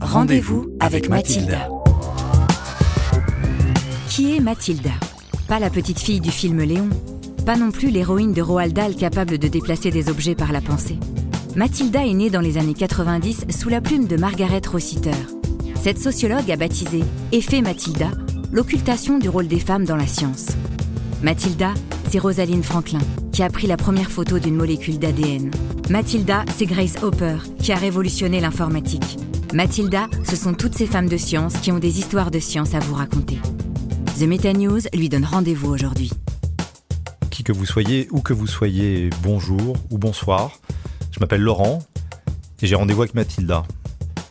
Rendez-vous avec Mathilda. Qui est Mathilda Pas la petite fille du film Léon, pas non plus l'héroïne de Roald Dahl capable de déplacer des objets par la pensée. Mathilda est née dans les années 90 sous la plume de Margaret Rossiter. Cette sociologue a baptisé Effet Mathilda l'occultation du rôle des femmes dans la science. Mathilda, c'est Rosaline Franklin, qui a pris la première photo d'une molécule d'ADN. Mathilda, c'est Grace Hopper, qui a révolutionné l'informatique. Mathilda, ce sont toutes ces femmes de science qui ont des histoires de science à vous raconter. The Meta News lui donne rendez-vous aujourd'hui. Qui que vous soyez, où que vous soyez, bonjour ou bonsoir. Je m'appelle Laurent et j'ai rendez-vous avec Mathilda.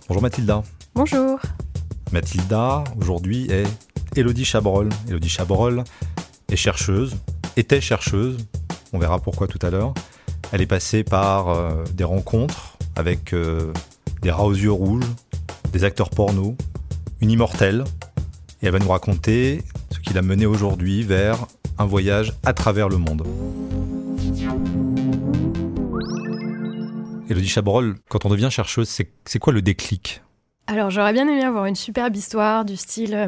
Bonjour Mathilda. Bonjour. Mathilda, aujourd'hui, est Elodie Chabrol. Elodie Chabrol est chercheuse, était chercheuse, on verra pourquoi tout à l'heure. Elle est passée par euh, des rencontres avec euh, des rats aux yeux rouges, des acteurs porno, une immortelle, et elle va nous raconter ce qui l'a menée aujourd'hui vers un voyage à travers le monde. Elodie Chabrol, quand on devient chercheuse, c'est quoi le déclic? Alors j'aurais bien aimé avoir une superbe histoire du style euh,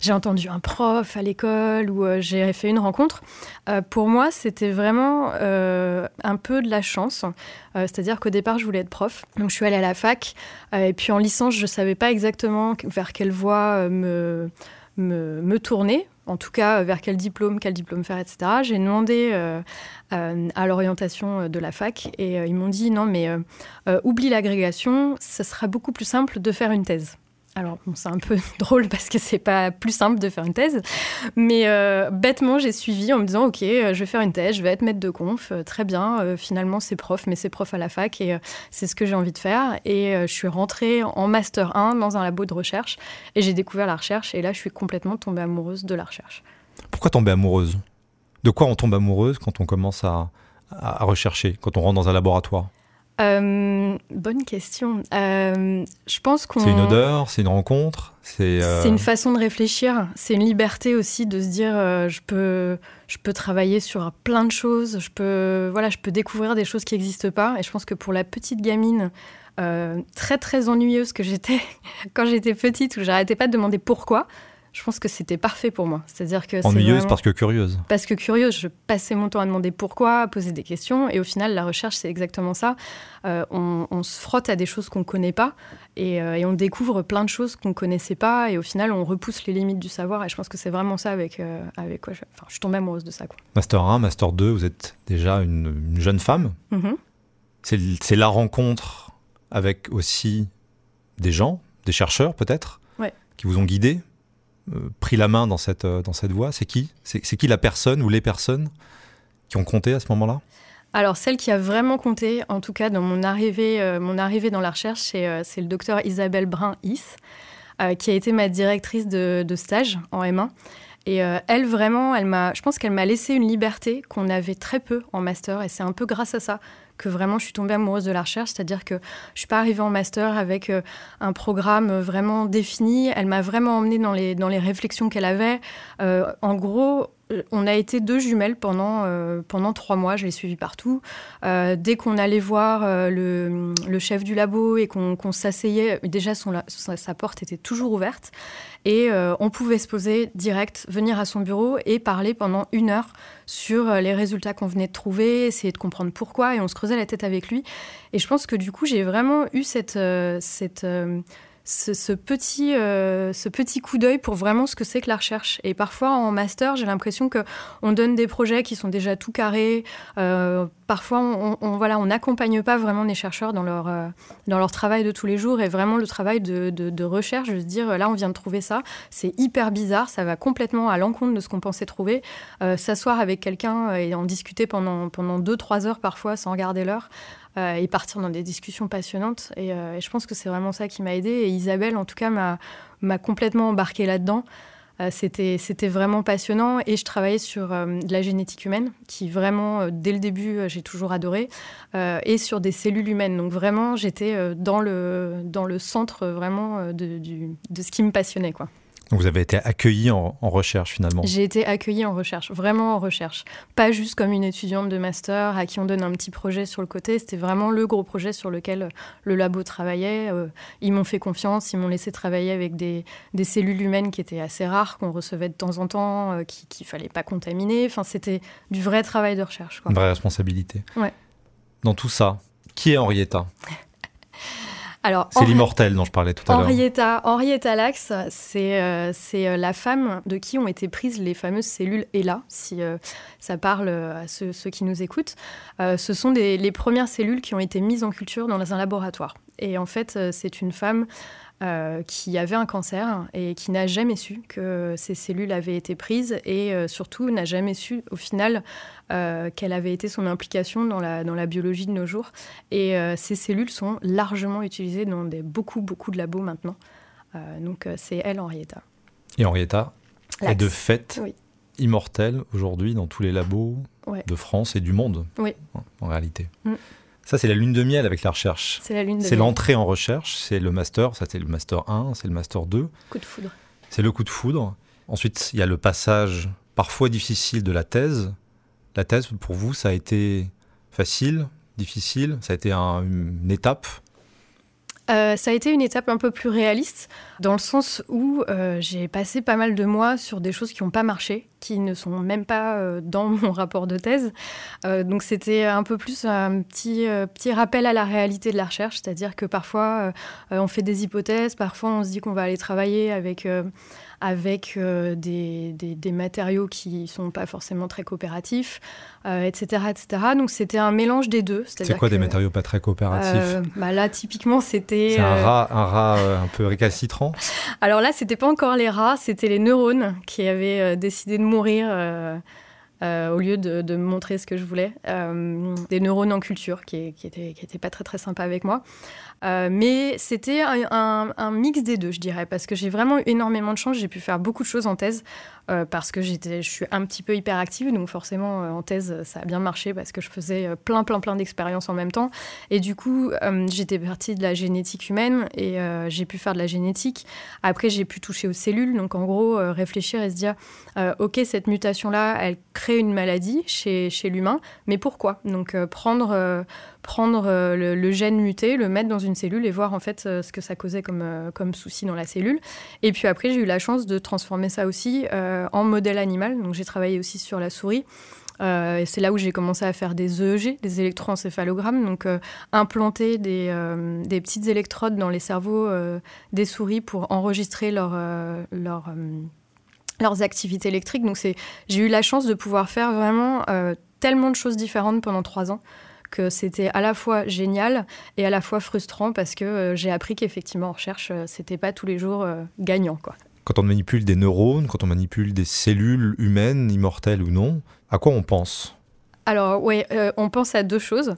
j'ai entendu un prof à l'école ou euh, j'ai fait une rencontre. Euh, pour moi c'était vraiment un peu de la chance. C'est-à-dire qu'au départ je voulais être prof. Donc je suis allée à la fac et puis en licence je ne savais pas exactement vers quelle voie me, tourner en tout cas vers quel diplôme, quel diplôme faire, etc. J'ai demandé euh, euh, à l'orientation de la fac et euh, ils m'ont dit non mais oublie l'agrégation, ce sera beaucoup plus simple de faire une thèse. Alors, c'est un peu drôle parce que c'est pas plus simple de faire une thèse, mais euh, bêtement, j'ai suivi en me disant Ok, euh, je vais faire une thèse, je vais être maître de conf, euh, très bien. finalement, c'est prof, mais c'est prof à la fac et c'est ce que j'ai envie de faire. Et je suis rentrée en Master 1 dans un labo de recherche et j'ai découvert la recherche. Et là, je suis complètement tombée amoureuse de la recherche. Pourquoi tomber amoureuse? De quoi on tombe amoureuse quand on commence à rechercher, quand on rentre dans un laboratoire? Euh, bonne question. Euh, je pense qu'on. C'est une odeur, c'est une rencontre, c'est. Euh, c'est une façon de réfléchir. C'est une liberté aussi de se dire, je peux, je peux travailler sur plein de choses. Je peux, voilà, je peux découvrir des choses qui n'existent pas. Et je pense que pour la petite gamine. très très ennuyeuse que j'étais quand j'étais petite où j'arrêtais pas de demander pourquoi je pense que c'était parfait pour moi. C'est-à-dire que ennuyeuse parce que curieuse. Parce que curieuse, je passais mon temps à demander pourquoi, à poser des questions, et au final, la recherche, c'est exactement ça. Euh, on, se frotte à des choses qu'on ne connaît pas, euh, et, on découvre plein de choses qu'on ne connaissait pas, et au final, on repousse les limites du savoir. Et je pense que c'est vraiment ça avec, euh, avec quoi je, enfin, je suis tombée amoureuse de ça. Quoi. Master 1, Master 2, vous êtes déjà une, jeune femme. Mm-hmm. C'est la rencontre avec aussi des gens, des chercheurs peut-être, qui vous ont guidé pris la main dans cette, euh, voie C'est qui? C'est qui la personne ou les personnes qui ont compté à ce moment-là? Alors, celle qui a vraiment compté, en tout cas dans mon arrivée, euh, dans la recherche, c'est le docteur Isabelle Brun-Is, qui a été ma directrice de stage en M1. Et elle, vraiment, elle m'a, je pense qu'elle m'a laissé une liberté qu'on avait très peu en master. Et c'est un peu grâce à ça que vraiment je suis tombée amoureuse de la recherche, c'est-à-dire que je suis pas arrivée en master avec euh, un programme vraiment défini. Elle m'a vraiment emmenée dans les, dans réflexions qu'elle avait. Euh, en gros, euh, on a été deux jumelles pendant, pendant trois mois, je l'ai suivie partout. dès qu'on allait voir le, chef du labo et qu'on s'asseyait, déjà sa porte était toujours ouverte. Et euh, on pouvait se poser direct, venir à son bureau et parler pendant une heure sur euh, les résultats qu'on venait de trouver, essayer de comprendre pourquoi, et on se creusait la tête avec lui. Et je pense que du coup, j'ai vraiment eu euh, cette ce, petit, euh, ce petit coup d'œil pour vraiment ce que c'est que la recherche. Et parfois en master, j'ai l'impression que on donne des projets qui sont déjà tout carrés. Euh, parfois, on, voilà, on n'accompagne pas vraiment les chercheurs dans leur, euh, dans leur travail de tous les jours et vraiment le travail de, de, recherche, de se dire là, on vient de trouver ça, c'est hyper bizarre, ça va complètement à l'encontre de ce qu'on pensait trouver. S'asseoir avec quelqu'un et en discuter pendant, pendant deux, trois heures parfois sans regarder l'heure. Euh, et partir dans des discussions passionnantes. Euh, et, je pense que c'est vraiment ça qui m'a aidée. Et Isabelle, en tout cas, m'a complètement embarquée là-dedans. Euh, c'était vraiment passionnant et je travaillais sur de la génétique humaine qui vraiment, dès le début, j'ai toujours adoré, et sur des cellules humaines. Donc vraiment, j'étais dans, le, dans le centre vraiment de, de ce qui me passionnait. Quoi. Vous avez été accueilli en, recherche finalement J'ai été accueillie en recherche, vraiment en recherche. Pas juste comme une étudiante de master à qui on donne un petit projet sur le côté, c'était vraiment le gros projet sur lequel le labo travaillait. Euh, ils m'ont fait confiance, ils m'ont laissé travailler avec des, cellules humaines qui étaient assez rares, qu'on recevait de temps en temps, euh, qu'il ne fallait pas contaminer. Enfin, c'était du vrai travail de recherche. Une vraie responsabilité. Ouais. Dans tout ça, qui est Henrietta? C'est l'immortel dont je parlais tout à l'heure. Henrietta, Henrietta Lacks, c'est euh, euh, la femme de qui ont été prises les fameuses cellules ELA, si euh, ça parle à ceux, qui nous écoutent. ce sont les premières cellules qui ont été mises en culture dans un laboratoire. Et en fait, c'est une femme euh, qui avait un cancer et qui n'a jamais su que ces cellules avaient été prises et euh, surtout n'a jamais su au final euh, quelle avait été son implication dans la, dans la biologie de nos jours. Et ces cellules sont largement utilisées dans des, beaucoup, beaucoup de labos maintenant. donc c'est elle, Henrietta. Et Henrietta est de fait immortelle aujourd'hui dans tous les labos de France et du monde, oui. en réalité. Mm. Ça, c'est la lune de miel avec la recherche. C'est la lune C'est l'entrée en recherche, c'est le master, ça c'est le master 1, c'est le master 2. Coup de foudre. C'est le coup de foudre. Ensuite, il y a le passage parfois difficile de la thèse. La thèse, pour vous, ça a été facile, difficile, ça a été une étape euh, ça a été une étape un peu plus réaliste, dans le sens où euh, j'ai passé pas mal de mois sur des choses qui n'ont pas marché, qui ne sont même pas euh, dans mon rapport de thèse. donc c'était un peu plus un petit, petit rappel à la réalité de la recherche, c'est-à-dire que parfois on fait des hypothèses, parfois on se dit qu'on va aller travailler avec avec euh, des, des, matériaux qui ne sont pas forcément très coopératifs, etc., euh, etc. Donc c'était un mélange des deux. C'est quoi des matériaux pas très coopératifs euh, bah Là, typiquement, c'était... C'est un rat, un rat un peu récalcitrant? Alors là, c'était pas encore les rats, c'était les neurones qui avaient décidé de mourir euh, au lieu de, me montrer ce que je voulais. Euh, des neurones en culture qui, qui, pas très très sympas avec moi. Euh, mais c'était un, mix des deux, je dirais, parce que j'ai vraiment eu énormément de chance. J'ai pu faire beaucoup de choses en thèse parce que je suis un petit peu hyperactive, donc forcément en thèse ça a bien marché parce que je faisais plein plein plein d'expériences en même temps. Et du coup, j'étais partie de la génétique humaine et j'ai pu faire de la génétique. Après, j'ai pu toucher aux cellules, donc en gros réfléchir et se dire, ok, cette mutation là, elle crée une maladie chez, chez l'humain, mais pourquoi? Donc euh, prendre, euh, prendre euh, le, gène muté, le mettre dans une cellule et voir en fait ce que ça causait comme, comme souci dans la cellule. Et puis après, j'ai eu la chance de transformer ça aussi en modèle animal. Donc j'ai travaillé aussi sur la souris. et c'est là où j'ai commencé à faire des EEG, des électroencéphalogrammes, donc implanter des, des, petites électrodes dans les cerveaux des souris pour enregistrer leur, leur leurs activités électriques. Donc j'ai eu la chance de pouvoir faire vraiment euh, tellement de choses différentes pendant trois ans que c'était à la fois génial et à la fois frustrant parce que euh, j'ai appris qu'effectivement en recherche, euh, c'était pas tous les jours gagnant. Quoi. Quand on manipule des neurones, quand on manipule des cellules humaines, immortelles ou non, à quoi on pense? Alors oui, euh, on pense à deux choses.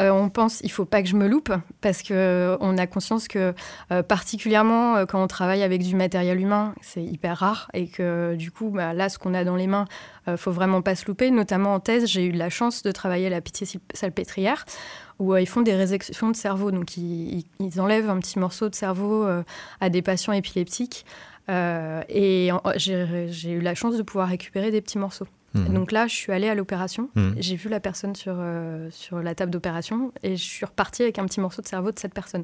Euh, on pense il faut pas que je me loupe parce que euh, on a conscience que particulièrement quand on travaille avec du matériel humain, c'est hyper rare et que du coup bah, là ce qu'on a dans les mains, faut vraiment pas se louper. Notamment en thèse, j'ai eu la chance de travailler à la Pitié-Salpêtrière où ils font des résections de cerveau. Donc ils, enlèvent un petit morceau de cerveau à des patients épileptiques et j'ai eu la chance de pouvoir récupérer des petits morceaux. Mhm. Donc là, je suis allée à l'opération, mhm. j'ai vu la personne sur, euh, sur la table d'opération et je suis repartie avec un petit morceau de cerveau de cette personne.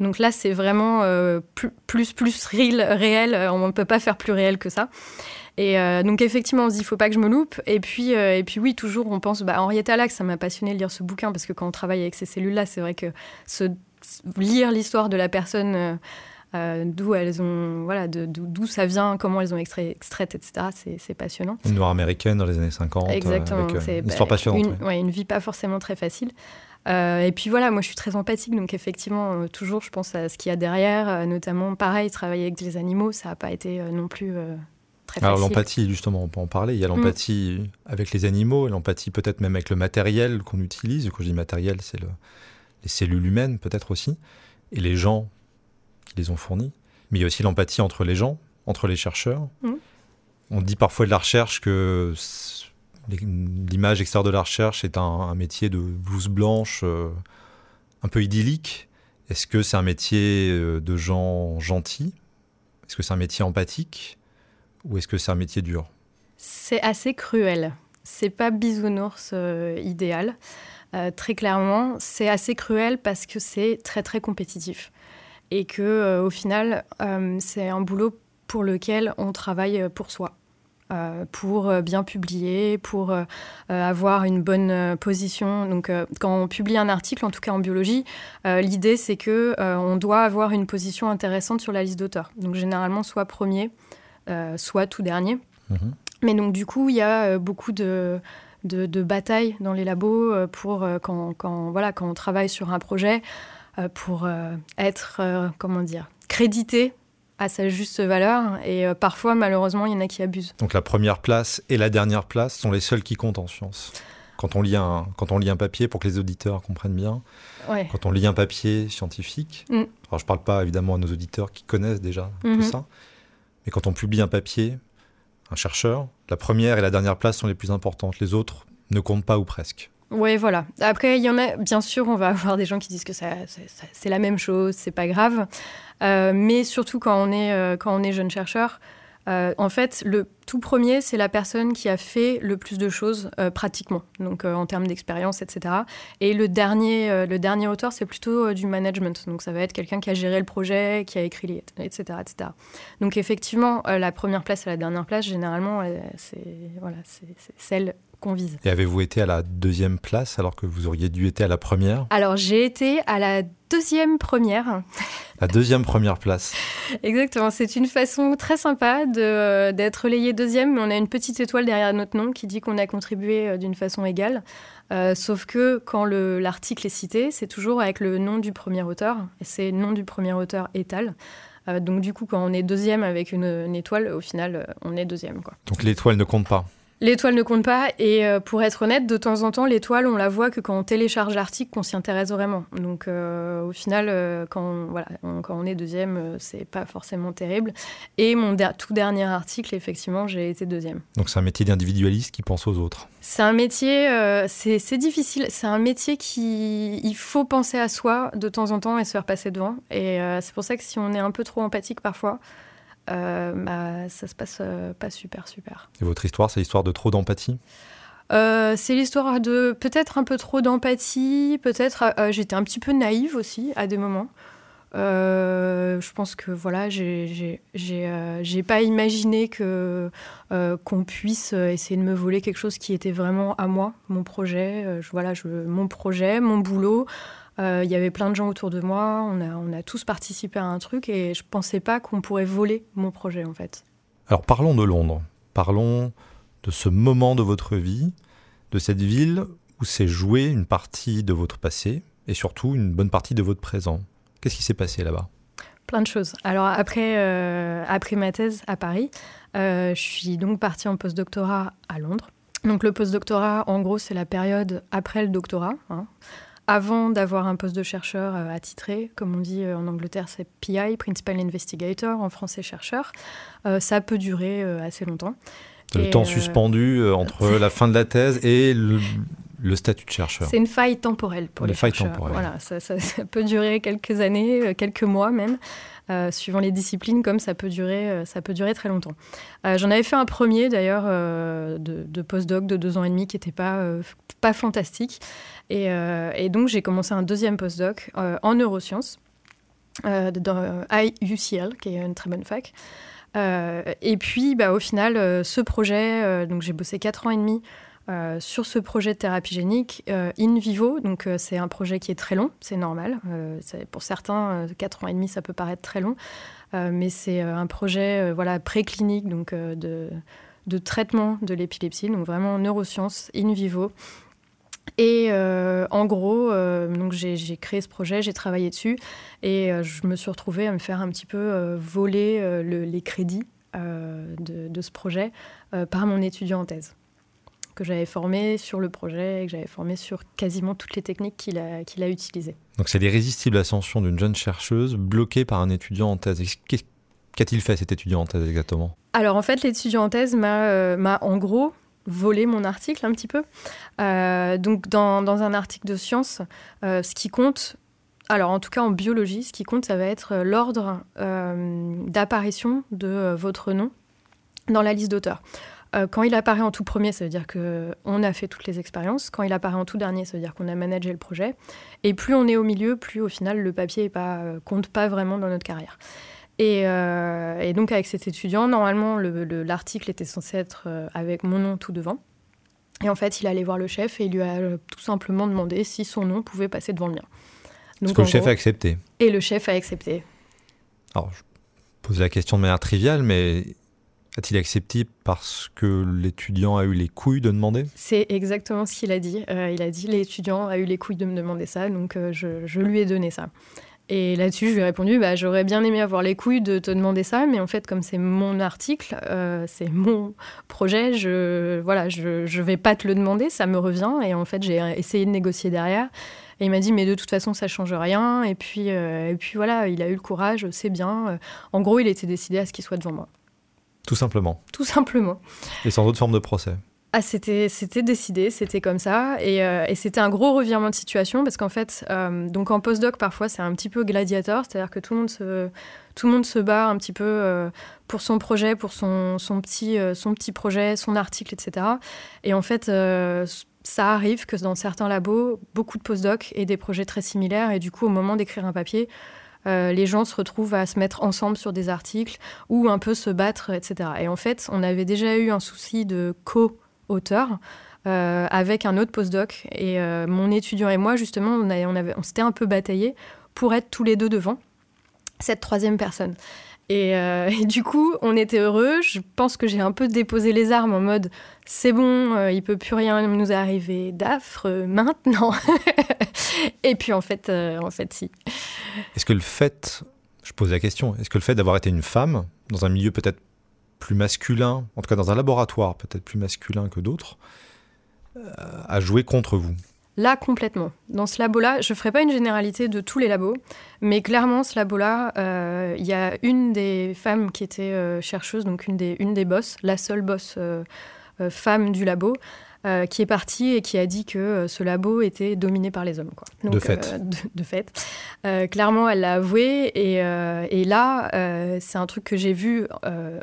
Donc là, c'est vraiment euh, plus, plus, plus réel, on ne peut pas faire plus réel que ça. Et euh, donc effectivement, on se dit, il faut pas que je me loupe. Et puis, et puis oui, toujours, on pense, bah, Henrietta Lacks, ça m'a passionné de lire ce bouquin parce que quand on travaille avec ces cellules-là, c'est vrai que lire l'histoire de la personne euh, d'où elles ont, voilà, d'où ça vient, comment elles ont extrait, extraites, etc. C'est passionnant. Une noire américaine dans les années 50. Exactement. Avec, euh, une histoire passionnante. Une, une vie pas forcément très facile. Euh, et puis voilà, moi je suis très empathique, donc effectivement, toujours je pense à ce qu'il y a derrière, notamment pareil, travailler avec des animaux, ça n'a pas été non plus très facile. Alors l'empathie, justement, on peut en parler. Il y a l'empathie mm. avec les animaux, l'empathie peut-être même avec le matériel qu'on utilise. Quand je dis matériel, c'est le, les cellules humaines peut-être aussi, et les gens les ont fournis. Mais il y a aussi l'empathie entre les gens, entre les chercheurs. Mmh. On dit parfois de la recherche que l'image extérieure de la recherche est un, métier de blouse blanche euh, un peu idyllique. Est-ce que c'est un métier euh, de gens gentils? Est-ce que c'est un métier empathique? Ou est-ce que c'est un métier dur? C'est assez cruel. C'est pas bisounours idéal. très clairement, c'est assez cruel parce que c'est très très compétitif et que au final, c'est un boulot pour lequel on travaille pour soi. Euh, pour euh, bien publier, pour euh, avoir une bonne position. Donc, quand on publie un article, en tout cas en biologie, l'idée c'est que on doit avoir une position intéressante sur la liste d'auteurs. Donc, généralement, soit premier, soit tout dernier. Mhm. Mais donc, du coup, il y a beaucoup de, de, batailles dans les labos pour quand, quand, voilà, quand on travaille sur un projet, pour être, comment dire, crédité à sa juste valeur. Et euh, parfois, malheureusement, il y en a qui abusent. Donc la première place et la dernière place sont les seules qui comptent en science. Quand on lit un, quand on lit un papier, pour que les auditeurs comprennent bien, quand on lit un papier scientifique, mm. alors je ne parle pas évidemment à nos auditeurs qui connaissent déjà tout mm-hmm. ça, mais quand on publie un papier, un chercheur, la première et la dernière place sont les plus importantes. Les autres ne comptent pas ou presque. Oui, voilà. Après, il y en a, bien sûr, on va avoir des gens qui disent que c'est la même chose, c'est pas grave. Euh, mais surtout quand on est, euh, quand on est jeune chercheur, euh, en fait, le tout premier, c'est la personne qui a fait le plus de choses pratiquement, donc en termes d'expérience, etc. Et le dernier, le dernier auteur, c'est plutôt du management. Donc ça va être quelqu'un qui a géré le projet, qui a écrit, les, etc., etc. Donc effectivement, la première place et la dernière place, généralement, c'est voilà, celle qu'on vise. Et avez-vous été à la deuxième place alors que vous auriez dû être à la première? Alors j'ai été à la deuxième première. La deuxième première place. Exactement, c'est une façon très sympa euh, d'être relayé deuxième, on a une petite étoile derrière notre nom qui dit qu'on a contribué euh, d'une façon égale. Euh, sauf que quand l'article est cité, c'est toujours avec le nom du premier auteur, et c'est nom du premier auteur étal. donc du coup, quand on est deuxième avec une, étoile, au final, on est deuxième. Donc l'étoile ne compte pas L'étoile ne compte pas et euh, pour être honnête, de temps en temps, l'étoile, on la voit que quand on télécharge l'article, qu'on s'y intéresse vraiment. Donc euh, au final, euh, quand, on, voilà, quand on est deuxième, c'est pas forcément terrible. Et mon tout dernier article, effectivement, j'ai été deuxième. Donc c'est un métier d'individualiste qui pense aux autres. C'est un métier, c'est difficile. C'est un métier qui, il faut penser à soi de temps en temps et se faire passer devant. Et c'est pour ça que si on est un peu trop empathique parfois, euh, bah, ça se passe euh, pas super, super. Et votre histoire, c'est l'histoire de trop d'empathie euh, c'est l'histoire de peut-être un peu trop d'empathie, peut-être j'étais un petit peu naïve aussi à des moments. je pense que voilà, j'ai pas imaginé que qu'on puisse essayer de me voler quelque chose qui était vraiment à moi, mon projet. voilà, je, mon projet, mon boulot. Euh, il y avait plein de gens autour de moi, on a, on a tous participé à un truc et je ne pensais pas qu'on pourrait voler mon projet en fait. Alors parlons de Londres, parlons de ce moment de votre vie, de cette ville où s'est jouée une partie de votre passé et surtout une bonne partie de votre présent. Qu'est-ce qui s'est passé là-bas? Plein de choses. Alors après, euh, après ma thèse à Paris, euh, je suis donc partie en postdoctorat à Londres. Donc le postdoctorat, en gros, c'est la période après le doctorat. Hein avant d'avoir un poste de chercheur euh, attitré, comme on dit euh, en Angleterre, c'est PI, Principal Investigator, en français chercheur. Euh, ça peut durer assez longtemps. Le temps suspendu entre la fin de la thèse et le, statut de chercheur. C'est une faille temporelle pour les, les failles chercheurs. Voilà, ça, peut durer quelques années, quelques mois même. Suivant les disciplines, comme ça peut durer, ça peut durer très longtemps. J'en avais fait un premier d'ailleurs de, de postdoc de deux ans et demi qui n'était pas, pas fantastique. Euh, et, donc, j'ai commencé un deuxième postdoc euh, en neurosciences euh, dans UCL, qui est une très bonne fac. et puis, bah, au final, ce projet, donc j'ai bossé quatre ans et demi sur ce projet de thérapie génique in vivo. Donc, c'est un projet qui est très long, c'est normal. pour certains, quatre ans et demi, ça peut paraître très long. mais c'est un projet voilà, préclinique, donc de, traitement de l'épilepsie, donc vraiment neurosciences in vivo. Et euh, en gros, euh, j'ai créé ce projet, j'ai travaillé dessus et euh, je me suis retrouvée à me faire un petit peu voler les crédits de, ce projet par mon étudiant en thèse que j'avais formé sur le projet et que j'avais formé sur quasiment toutes les techniques qu'il a, qu'il a utilisées. Donc c'est l'irrésistible ascension d'une jeune chercheuse bloquée par un étudiant en thèse. Qu'a-t-il fait cet étudiant en thèse exactement? Alors en fait, l'étudiant en thèse m'a en gros voler mon article un petit peu. Euh, donc dans, dans, un article de science, euh, ce qui compte, alors en tout cas en biologie, ce qui compte, ça va être l'ordre euh, d'apparition de votre nom dans la liste d'auteurs. Euh, quand il apparaît en tout premier, ça veut dire qu'on a fait toutes les expériences. Quand il apparaît en tout dernier, ça veut dire qu'on a managé le projet. Et plus on est au milieu, plus au final le papier pas, euh, compte pas vraiment dans notre carrière. Et, euh, donc avec cet étudiant, normalement l'article était censé être avec mon nom tout devant. Et en fait, il allait voir le chef et il lui a tout simplement demandé si son nom pouvait passer devant le mien. Donc, que le chef a accepté. Et le chef a accepté. Alors, je pose la question de manière triviale, mais a-t-il accepté parce que l'étudiant a eu les couilles de demander? C'est exactement ce qu'il a dit. Euh, il a dit l'étudiant a eu les couilles de me demander ça, donc euh, je, lui ai donné ça. Et là-dessus, je lui ai répondu bah, j'aurais bien aimé avoir les couilles de te demander ça, mais en fait, comme c'est mon article, euh, c'est mon projet, je voilà, je, je vais pas te le demander, ça me revient. Et en fait, j'ai essayé de négocier derrière. Et il m'a dit, mais de toute façon, ça change rien. Et puis, et puis voilà, il a eu le courage, c'est bien. En gros, il était décidé à ce qu'il soit devant moi. Tout simplement. Tout simplement. Et sans autre forme de procès. Ah, c'était, c'était décidé, c'était comme ça. Et, euh, et, c'était un gros revirement de situation parce qu'en fait, euh, donc en postdoc, parfois, c'est un petit peu gladiateur, c'est-à-dire que tout le monde se, tout le monde se bat un petit peu euh, pour son projet, pour son, son, petit, son petit projet, son article, etc. Et en fait, ça arrive que dans certains labos, beaucoup de postdocs aient des projets très similaires. Et du coup, au moment d'écrire un papier, euh, les gens se retrouvent à se mettre ensemble sur des articles ou un peu se battre, etc. Et en fait, on avait déjà eu un souci de co-auteur. Euh, avec un autre postdoc. Et euh, mon étudiant et moi, justement, on, s'était un peu bataillé pour être tous les deux devant cette troisième personne. Euh, et, du coup, on était heureux. Je pense que j'ai un peu déposé les armes en mode c'est bon, euh, il peut plus rien nous arriver d'affre maintenant. et puis en fait, euh, en fait, si. Est-ce que le fait, je pose la question, est-ce que le fait d'avoir été une femme dans un milieu peut-être plus masculin, en tout cas dans un laboratoire peut-être plus masculin que d'autres, a joué contre vous? Là, complètement. Dans ce labo-là, je ne ferai pas une généralité de tous les labos, mais clairement, ce labo-là, euh, il y a une des femmes qui était euh, chercheuse, donc une des, une des boss, la seule boss euh, femme du labo, qui est partie et qui a dit que ce labo était dominé par les hommes. Quoi. de fait. de, fait. clairement, elle l'a avoué. Et, et là, c'est un truc que j'ai vu.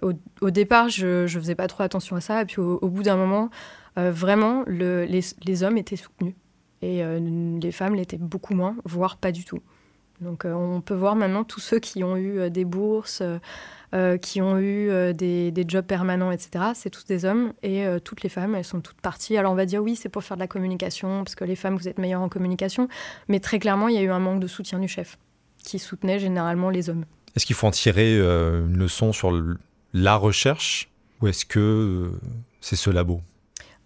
Au, départ, je ne faisais pas trop attention à ça. Et puis au, bout d'un moment, vraiment, le, les, les hommes étaient soutenus et euh, les femmes l'étaient beaucoup moins, voire pas du tout. Donc euh, on peut voir maintenant tous ceux qui ont eu euh, des bourses, qui ont eu des, des, jobs permanents, etc. C'est tous des hommes et toutes les femmes, elles sont toutes parties. Alors on va dire oui, c'est pour faire de la communication, parce que les femmes, vous êtes meilleures en communication, mais très clairement, il y a eu un manque de soutien du chef, qui soutenait généralement les hommes. Est-ce qu'il faut en tirer une leçon sur la recherche, ou est-ce que c'est ce labo?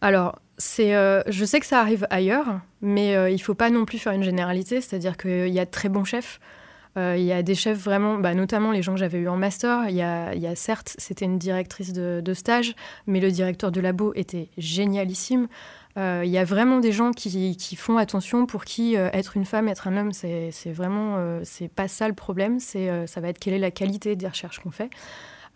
Alors, euh, je sais que ça arrive ailleurs, mais euh, il ne faut pas non plus faire une généralité. C'est-à-dire qu'il y a de très bons chefs. Euh, il y a des chefs vraiment, bah, notamment les gens que j'avais eu en master. Il y a, certes, c'était une directrice de, stage, mais le directeur de labo était génialissime. Il y a vraiment des gens qui, qui font attention pour qui être une femme, être un homme, c'est, c'est vraiment, c'est pas ça le problème. C'est, ça va être quelle est la qualité des recherches qu'on fait.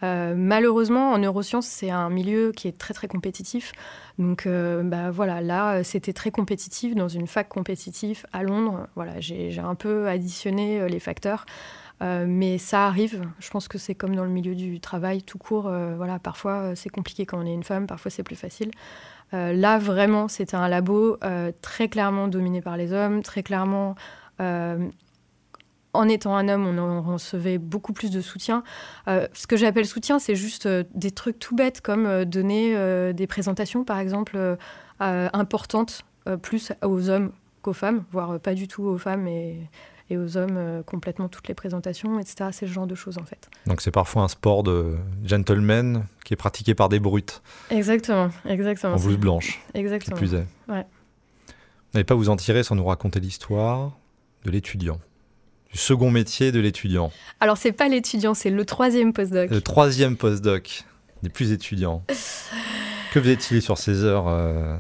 Euh, malheureusement, en neurosciences, c'est un milieu qui est très très compétitif. Donc euh, bah, voilà, là, c'était très compétitif dans une fac compétitive à Londres. Voilà, j'ai un peu additionné euh, les facteurs. mais ça arrive. Je pense que c'est comme dans le milieu du travail tout court. voilà, parfois c'est compliqué quand on est une femme, parfois c'est plus facile. là, vraiment, c'était un labo très clairement dominé par les hommes, très clairement en étant un homme, on recevait beaucoup plus de soutien. Euh, ce que j'appelle soutien, c'est juste euh, des trucs tout bêtes comme euh, donner des présentations, par exemple, importantes, plus aux hommes qu'aux femmes, voire pas du tout aux femmes et, aux hommes complètement toutes les présentations, etc. C'est ce genre de choses en fait. Donc c'est parfois un sport de gentleman qui est pratiqué par des brutes. Exactement, exactement. En blouse blanche. Exactement. Qui plus est. Ouais. Vous n'allez pas vous en tirer sans nous raconter l'histoire de l'étudiant du second métier de l'étudiant Alors, c'est pas l'étudiant, c'est le troisième postdoc. Le troisième postdoc, des plus étudiants. que faisait-il sur ses heures euh,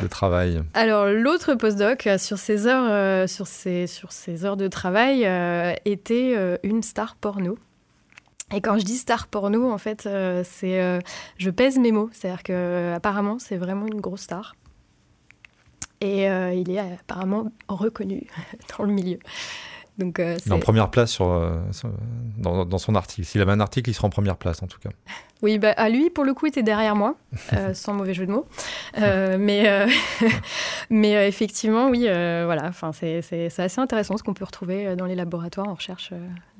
de travail? Alors, l'autre postdoc, euh, sur ses heures, euh, sur ses, sur ses heures de travail, était une star porno. Et quand je dis star porno, en fait, c'est je pèse mes mots. C'est-à-dire qu'apparemment, c'est vraiment une grosse star. Et il est apparemment reconnu dans le milieu. Donc, il est en première place sur, dans, dans, son article. S'il avait un article, il serait en première place en tout cas. Oui, bah, à lui, pour le coup, était derrière moi, euh, sans mauvais jeu de mots. Euh, mais euh, mais effectivement, oui, voilà, c'est assez intéressant ce qu'on peut retrouver dans les laboratoires en recherche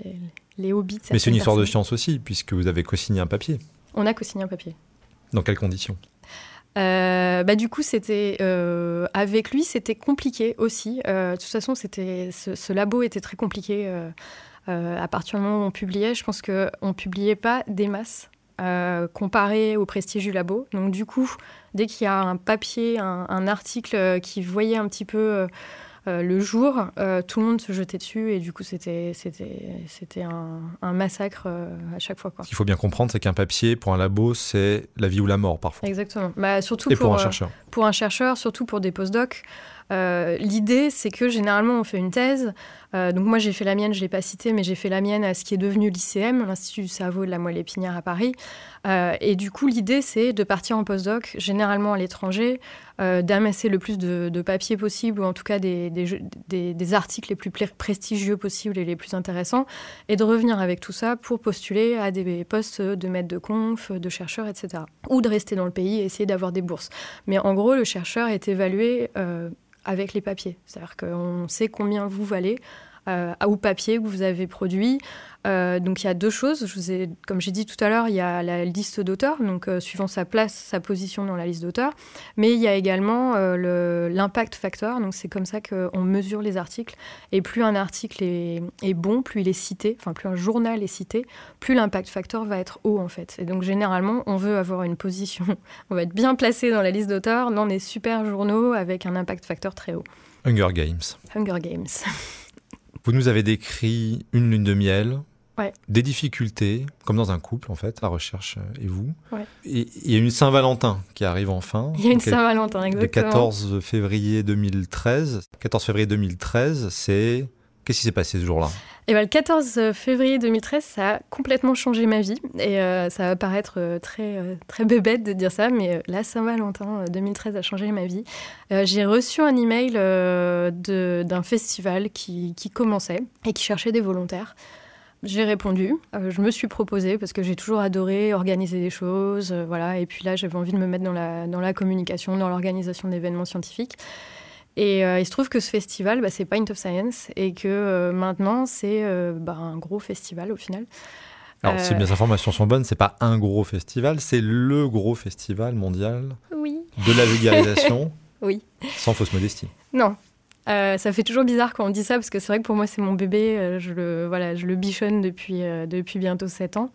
les, les, hobbies. mais c'est une histoire de science aussi, puisque vous avez co-signé un papier. On a co-signé un papier. Dans quelles conditions? Bah, du coup, c'était avec lui, c'était compliqué aussi. de toute façon, c'était ce, labo était très compliqué. à partir du moment où on publiait, je pense qu'on ne publiait pas des masses. Euh, comparé au prestige du labo. Donc du coup, dès qu'il y a un papier, un, article qui voyait un petit peu euh, euh, le jour, tout le monde se jetait dessus et du coup c'était c'était un, un, massacre à chaque fois. Ce qu'il faut bien comprendre, c'est qu'un papier pour un labo, c'est la vie ou la mort parfois. Exactement. Bah, surtout et pour, un chercheur. Pour un chercheur, surtout pour des postdocs. Euh, l'idée, c'est que généralement, on fait une thèse. Euh, donc moi, j'ai fait la mienne, je ne l'ai pas citée, mais j'ai fait la mienne à ce qui est devenu l'ICM, l'Institut du cerveau de la moelle épinière à Paris. Euh, et du coup, l'idée, c'est de partir en postdoc, généralement à l'étranger, d'amasser le plus de, de, papiers possible, ou en tout cas des, des, articles les plus prestigieux possibles et les plus intéressants, et de revenir avec tout ça pour postuler à des postes de maître de conf, de chercheur, etc. Ou de rester dans le pays et essayer d'avoir des bourses. Mais en gros, le chercheur est évalué avec les papiers. C'est-à-dire qu'on sait combien vous valez euh, au papier que vous avez produit. Euh, donc il y a deux choses. Je vous ai, comme j'ai dit tout à l'heure, il y a la liste d'auteurs, donc euh, suivant sa place, sa position dans la liste d'auteurs. Mais il y a également l'impact factor. Donc c'est comme ça qu'on mesure les articles. Et plus un article est, est, bon, plus il est cité, enfin plus un journal est cité, plus l'impact factor va être haut en fait. Et donc généralement, on veut avoir une position, on va être bien placé dans la liste d'auteurs dans des super journaux avec un impact factor très haut. Hunger Games. Hunger Games. Vous nous avez décrit une lune de miel, des difficultés, comme dans un couple en fait, la recherche euh, et vous. Et il y a une Saint-Valentin qui arrive enfin. Il y a une Saint-Valentin, exactement. Le 14 février 2013. 14 février 2013, c'est Qu'est-ce qui s'est passé ce jour-là? Eh ben, le 14 février 2013, ça a complètement changé ma vie. Et euh, ça va paraître euh, très, euh, très bébête de dire ça, mais la Saint-Valentin 2013 a changé ma vie. J'ai reçu un email d'un festival qui, qui, commençait et qui cherchait des volontaires. J'ai répondu, je me suis proposée parce que j'ai toujours adoré organiser des choses, voilà. Et puis là, j'avais envie de me mettre dans la, dans la communication, dans l'organisation d'événements scientifiques. Et euh, il se trouve que ce festival, bah, c'est Pint of Science et que euh, maintenant, c'est euh, bah, un gros festival au final. Alors, si mes informations sont bonnes, c'est pas un gros festival, c'est le gros festival mondial oui. de la vulgarisation. oui. Sans fausse modestie. Non. Ça fait toujours bizarre quand on dit ça parce que c'est vrai que pour moi c'est mon bébé, je le voilà, je le bichonne depuis depuis bientôt 7 ans.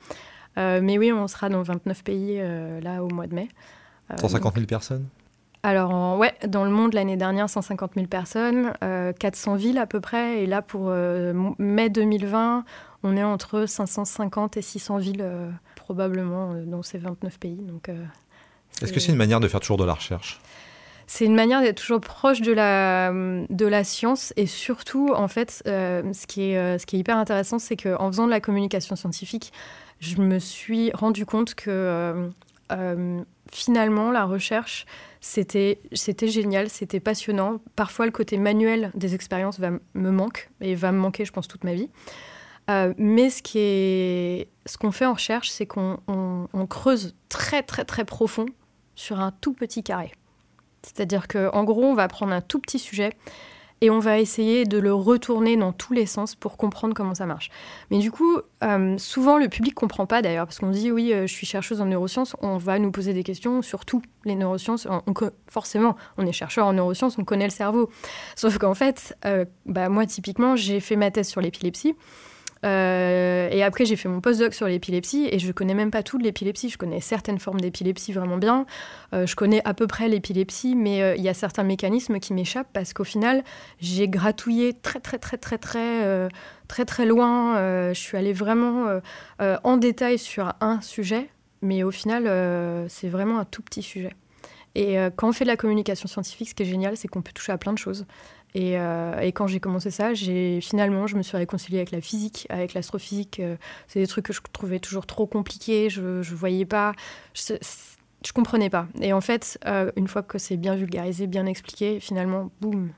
mais oui, on sera dans 29 pays là au mois de mai. 150 000 personnes? alors, ouais, dans le monde, l'année dernière, 150 000 personnes, 400 euh, villes à peu près. Et là, pour euh, mai 2020, on est entre 550 et 600 villes, euh, probablement, dans ces 29 pays. Donc, Est-ce que c'est une manière de faire toujours de la recherche? C'est une manière d'être toujours proche de la, science et surtout, en fait, ce, qui est, ce qui est hyper intéressant, c'est qu'en faisant de la communication scientifique, je me suis rendu compte que finalement, la recherche, c'était génial, c'était passionnant. Parfois, le côté manuel des expériences me manque et va me manquer, je pense, toute ma vie. Euh, mais ce ce qu'on fait en recherche, c'est qu'on creuse très très très profond sur un tout petit carré. C'est-à-dire qu'en gros, on va prendre un tout petit sujet et on va essayer de le retourner dans tous les sens pour comprendre comment ça marche. Mais du coup, euh, souvent le public comprend pas d'ailleurs, parce qu'on dit oui, euh, je suis chercheuse en neurosciences, on va nous poser des questions sur tout les neurosciences. forcément, on est chercheur en neurosciences, on connaît le cerveau. Sauf qu'en fait, euh, bah, moi typiquement, j'ai fait ma thèse sur l'épilepsie. Euh, et après, j'ai fait mon postdoc sur l'épilepsie et je connais même pas tout de l'épilepsie. Je connais certaines formes d'épilepsie vraiment bien. Euh, je connais à peu près l'épilepsie, mais euh, il y a certains mécanismes qui m'échappent parce qu'au final, j'ai gratouillé très, très, très, très, très, très, très loin. je suis allée vraiment en détail sur un sujet, mais au final, c'est vraiment un tout petit sujet. Et quand on fait de la communication scientifique, ce qui est génial, c'est qu'on peut toucher à plein de choses. Euh, et, quand j'ai commencé ça, j'ai finalement, je me suis réconciliée avec la physique, avec l'astrophysique. Euh, c'est des trucs que je trouvais toujours trop compliqués. Je ne voyais pas, je, je, comprenais pas. Et en fait, euh, une fois que c'est bien vulgarisé, bien expliqué, finalement, boum,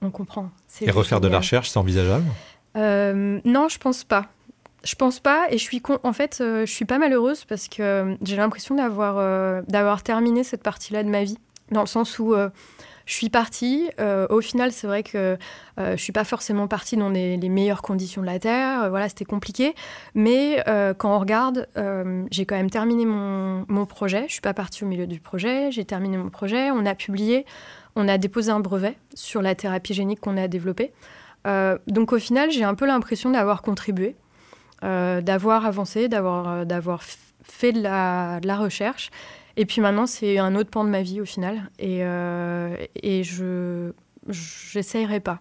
on comprend. Et refaire de la recherche, c'est envisageable? Non, je pense pas. Je pense pas et je suis en fait je suis pas malheureuse parce que j'ai l'impression d'avoir d'avoir terminé cette partie-là de ma vie dans le sens où je suis partie. Euh, au final, c'est vrai que euh, je suis pas forcément partie dans les, meilleures conditions de la Terre. Euh, voilà, c'était compliqué. Mais quand on regarde, j'ai quand même terminé mon, projet. Je suis pas partie au milieu du projet. J'ai terminé mon projet. On a publié. On a déposé un brevet sur la thérapie génique qu'on a développée. donc au final, j'ai un peu l'impression d'avoir contribué, d'avoir avancé, d'avoir fait de la recherche et puis maintenant, c'est un autre pan de ma vie au final. Et, euh, et je j'essayerai pas.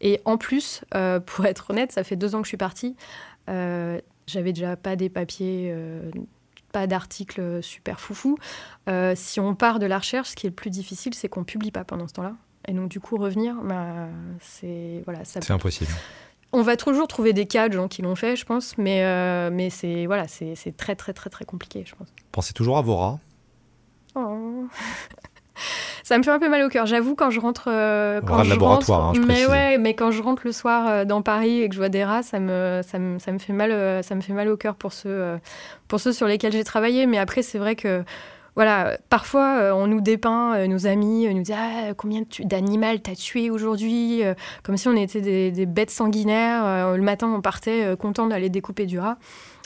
Et en plus, euh, pour être honnête, ça fait deux ans que je suis partie. Euh, J'avais déjà pas des papiers, euh, pas d'articles super foufou. si on part de la recherche, ce qui est le plus difficile, c'est qu'on publie pas pendant ce temps-là. Et donc, du coup, revenir, bah, c'est voilà, C'est impossible. On va toujours trouver des cas de gens qui l'ont fait, je pense, mais, mais c'est voilà, c'est très, très, très, très compliqué, je pense. Pensez toujours à vos rats Oh. ça me fait un peu mal au cœur. J'avoue quand je rentre, euh, quand je laboratoire, rentre, hein, mais ouais, mais quand je rentre le soir euh, dans Paris et que je vois des rats, ça me, ça me, ça me fait mal, euh, ça me fait mal au cœur pour ceux, pour ceux sur lesquels j'ai travaillé. Mais après, c'est vrai que voilà, parfois on nous dépeint, nos amis nous disent ah, combien d'animaux t'as tué aujourd'hui, comme si on était des, des bêtes sanguinaires. le matin, on partait content d'aller découper du rat.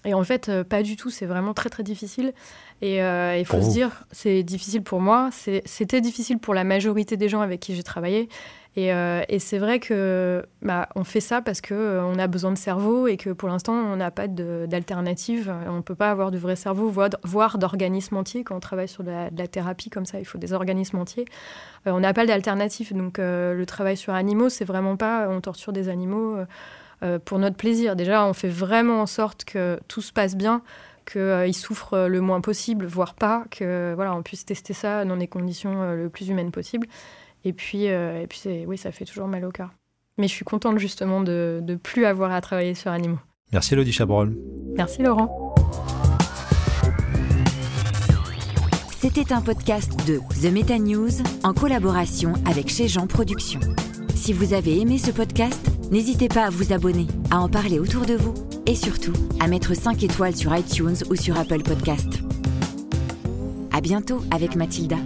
Et en fait, pas du tout. C'est vraiment très très difficile. Et euh, il faut se dire, c'est difficile pour moi, c'était difficile pour la majorité des gens avec qui j'ai travaillé. Et, euh, et c'est vrai que bah, on fait ça parce qu'on euh, on a besoin de cerveau et que pour l'instant, on n'a pas d'alternative. On ne peut pas avoir de vrai cerveau, voire d'organismes entiers. Quand on travaille sur de la, thérapie comme ça, il faut des organismes entiers. on n'a pas d'alternative. Donc le travail sur animaux, c'est vraiment pas on torture des animaux pour notre plaisir. Déjà, on fait vraiment en sorte que tout se passe bien qu'ils euh, souffrent le moins possible, voire pas, que voilà, on puisse tester ça dans des conditions euh, le plus humaines possible. Et puis, euh, et puis oui, ça fait toujours mal au cœur. Mais je suis contente justement de ne plus avoir à travailler sur animaux. Merci Elodie Chabrol. Merci Laurent. C'était un podcast de The Meta News en collaboration avec Chez Jean Productions. Si vous avez aimé ce podcast, n'hésitez pas à vous abonner, à en parler autour de vous et surtout à mettre 5 étoiles sur iTunes ou sur Apple Podcast. À bientôt avec Mathilda.